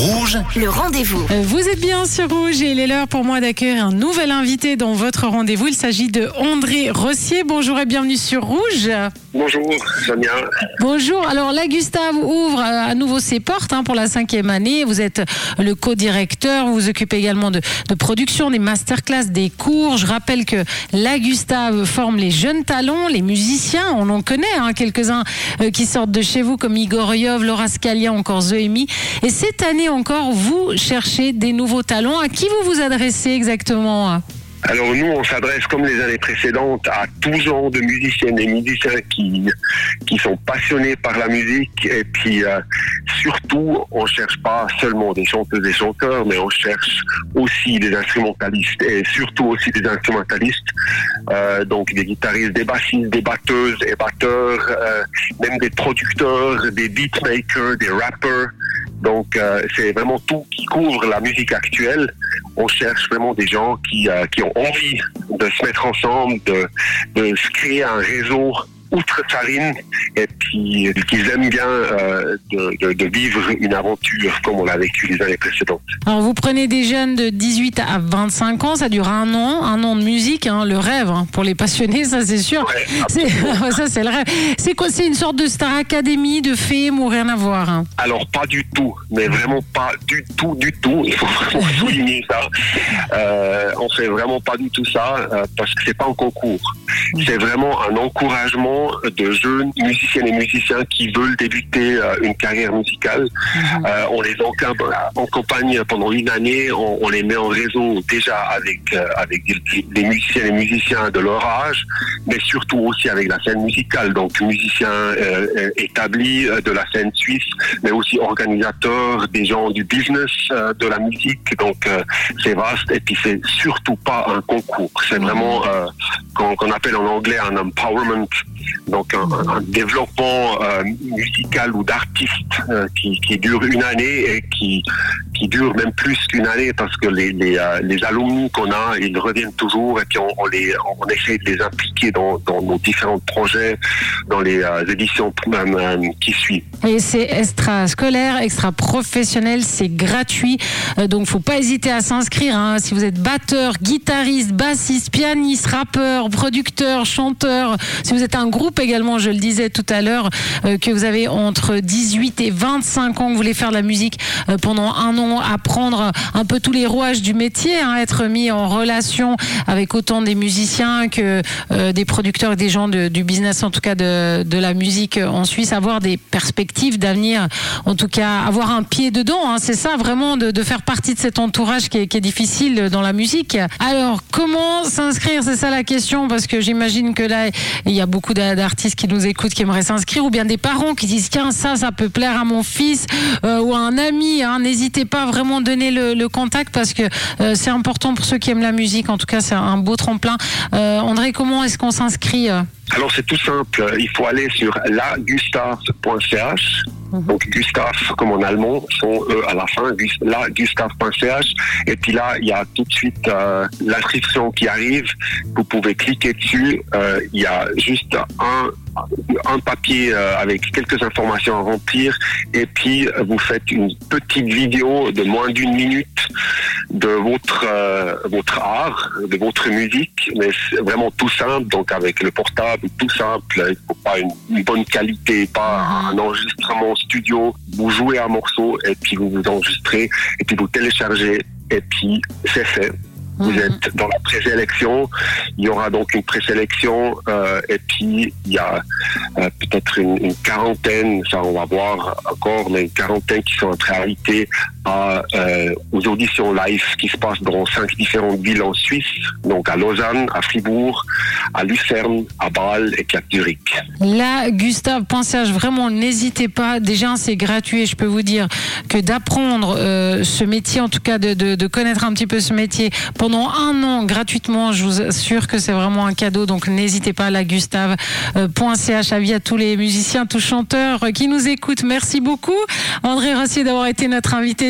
Rouge, Le rendez-vous. Vous êtes bien sur Rouge et il est l'heure pour moi d'accueillir un nouvel invité dans votre rendez-vous. Il s'agit de André Rossier. Bonjour et bienvenue sur Rouge. Bonjour, Sonia. Bonjour. Alors la Gustave ouvre euh, à nouveau ses portes hein, pour la cinquième année. Vous êtes le co-directeur. Vous vous occupez également de, de production, des masterclass, des cours. Je rappelle que la Gustave forme les jeunes talents, les musiciens. On en connaît hein, quelques-uns euh, qui sortent de chez vous comme Igor Yov, Laura Scalia, encore Zoémie. Et cette année encore, vous cherchez des nouveaux talents. À qui vous vous adressez exactement? Alors nous, on s'adresse comme les années précédentes à tout genre de musiciennes et musiciens qui, qui sont passionnés par la musique et puis euh, surtout, on cherche pas seulement des chanteuses et chanteurs, mais on cherche aussi des instrumentalistes et surtout aussi des instrumentalistes, euh, donc des guitaristes, des bassistes, des batteuses et batteurs, euh, même des producteurs, des beatmakers, des rappers. Donc euh, c'est vraiment tout qui couvre la musique actuelle. On cherche vraiment des gens qui, euh, qui ont envie de se mettre ensemble, de, de se créer un réseau outre Sarine et puis qu'ils aiment bien euh, de, de, de vivre une aventure comme on l'a vécu les années précédentes. Alors vous prenez des jeunes de 18 à 25 ans, ça dure un an, un an de musique, hein, le rêve hein, pour les passionnés, ça c'est sûr. Ouais, ça c'est le rêve. C'est quoi C'est une sorte de Star Academy, de fame ou rien à voir hein? Alors pas du tout, mais vraiment pas du tout, du tout. Il faut vraiment souligner ça. Euh, on fait vraiment pas du tout ça euh, parce que c'est pas un concours. C'est vraiment un encouragement de jeunes musiciennes et musiciens qui veulent débuter euh, une carrière musicale. Euh, on les accompagne pendant une année. On, on les met en réseau déjà avec euh, avec des, des musiciennes et musiciens de leur âge, mais surtout aussi avec la scène musicale. Donc musiciens euh, établis euh, de la scène suisse, mais aussi organisateurs, des gens du business de la musique. Donc c'est vaste et puis c'est surtout pas un concours. C'est vraiment qu'on qu'on appelle en anglais un empowerment, donc un, développement euh, musical ou d'artiste euh, qui, dure une année et qui qui dure même plus qu'une année parce que les les, euh, les alumni qu'on a, ils reviennent toujours et puis on, on les on essaie de les impliquer dans, dans nos différents projets, dans les éditions qui suivent. Et c'est extra scolaire, extra professionnel, c'est gratuit. Donc faut pas hésiter à s'inscrire. hein. Si vous êtes batteur, guitariste, bassiste, pianiste, rappeur, producteur, chanteur, si vous êtes un groupe également, je le disais tout à l'heure, euh, que vous avez entre 18 et 25 ans, vous voulez faire de la musique euh, pendant un an, apprendre un peu tous les rouages du métier, hein, être mis en relation avec autant des musiciens que euh, des producteurs et des gens du business, en tout cas de, de la musique en Suisse, avoir des perspectives d'avenir, en tout cas avoir un pied dedans. hein. c'est ça vraiment de, faire partie de cet entourage qui est, difficile dans la musique. Alors comment s'inscrire? C'est ça la question parce que j'imagine que là il y a beaucoup d'artistes qui nous écoutent qui aimeraient s'inscrire ou bien des parents qui disent tiens ça ça peut plaire à mon fils euh, ou à un ami. hein. N'hésitez pas à vraiment donner le, contact parce que euh, c'est important pour ceux qui aiment la musique. En tout cas c'est un beau tremplin. Euh, André comment est-ce qu'on s'inscrit Alors c'est tout simple, il faut aller sur lagustave.ch donc Gustave comme en allemand, son E à la fin, gus- lagustave.ch et puis là il y a tout de suite euh, l'inscription qui arrive, vous pouvez cliquer dessus, Euh, il y a juste un un papier euh, avec quelques informations à remplir et puis euh, vous faites une petite vidéo de moins d'une minute de votre euh, votre art, de votre musique, mais vraiment tout simple, donc avec le portable, tout simple, il faut pas une, une bonne qualité, pas un enregistrement studio, vous jouez un morceau et puis vous vous enregistrez et puis vous téléchargez et puis c'est fait. Vous Mhm. êtes dans la présélection. Il y aura donc une présélection euh, et puis il y a euh, peut-être une, une quarantaine, ça on va voir encore, mais une quarantaine qui sont à inviter à, euh, aux auditions live qui se passent dans cinq différentes villes en Suisse, donc à Lausanne, à Fribourg, à Lucerne, à Bâle et à Zurich. Là, Gustave, vraiment, n'hésitez pas. Déjà, c'est gratuit je peux vous dire que d'apprendre euh, ce métier, en tout cas de, connaître un petit peu ce métier pendant un an gratuitement, je vous assure que c'est vraiment un cadeau. Donc, n'hésitez pas à la Gustave.ch. Avis à tous les musiciens, tous chanteurs qui nous écoutent. Merci beaucoup, André Rossier, d'avoir été notre invité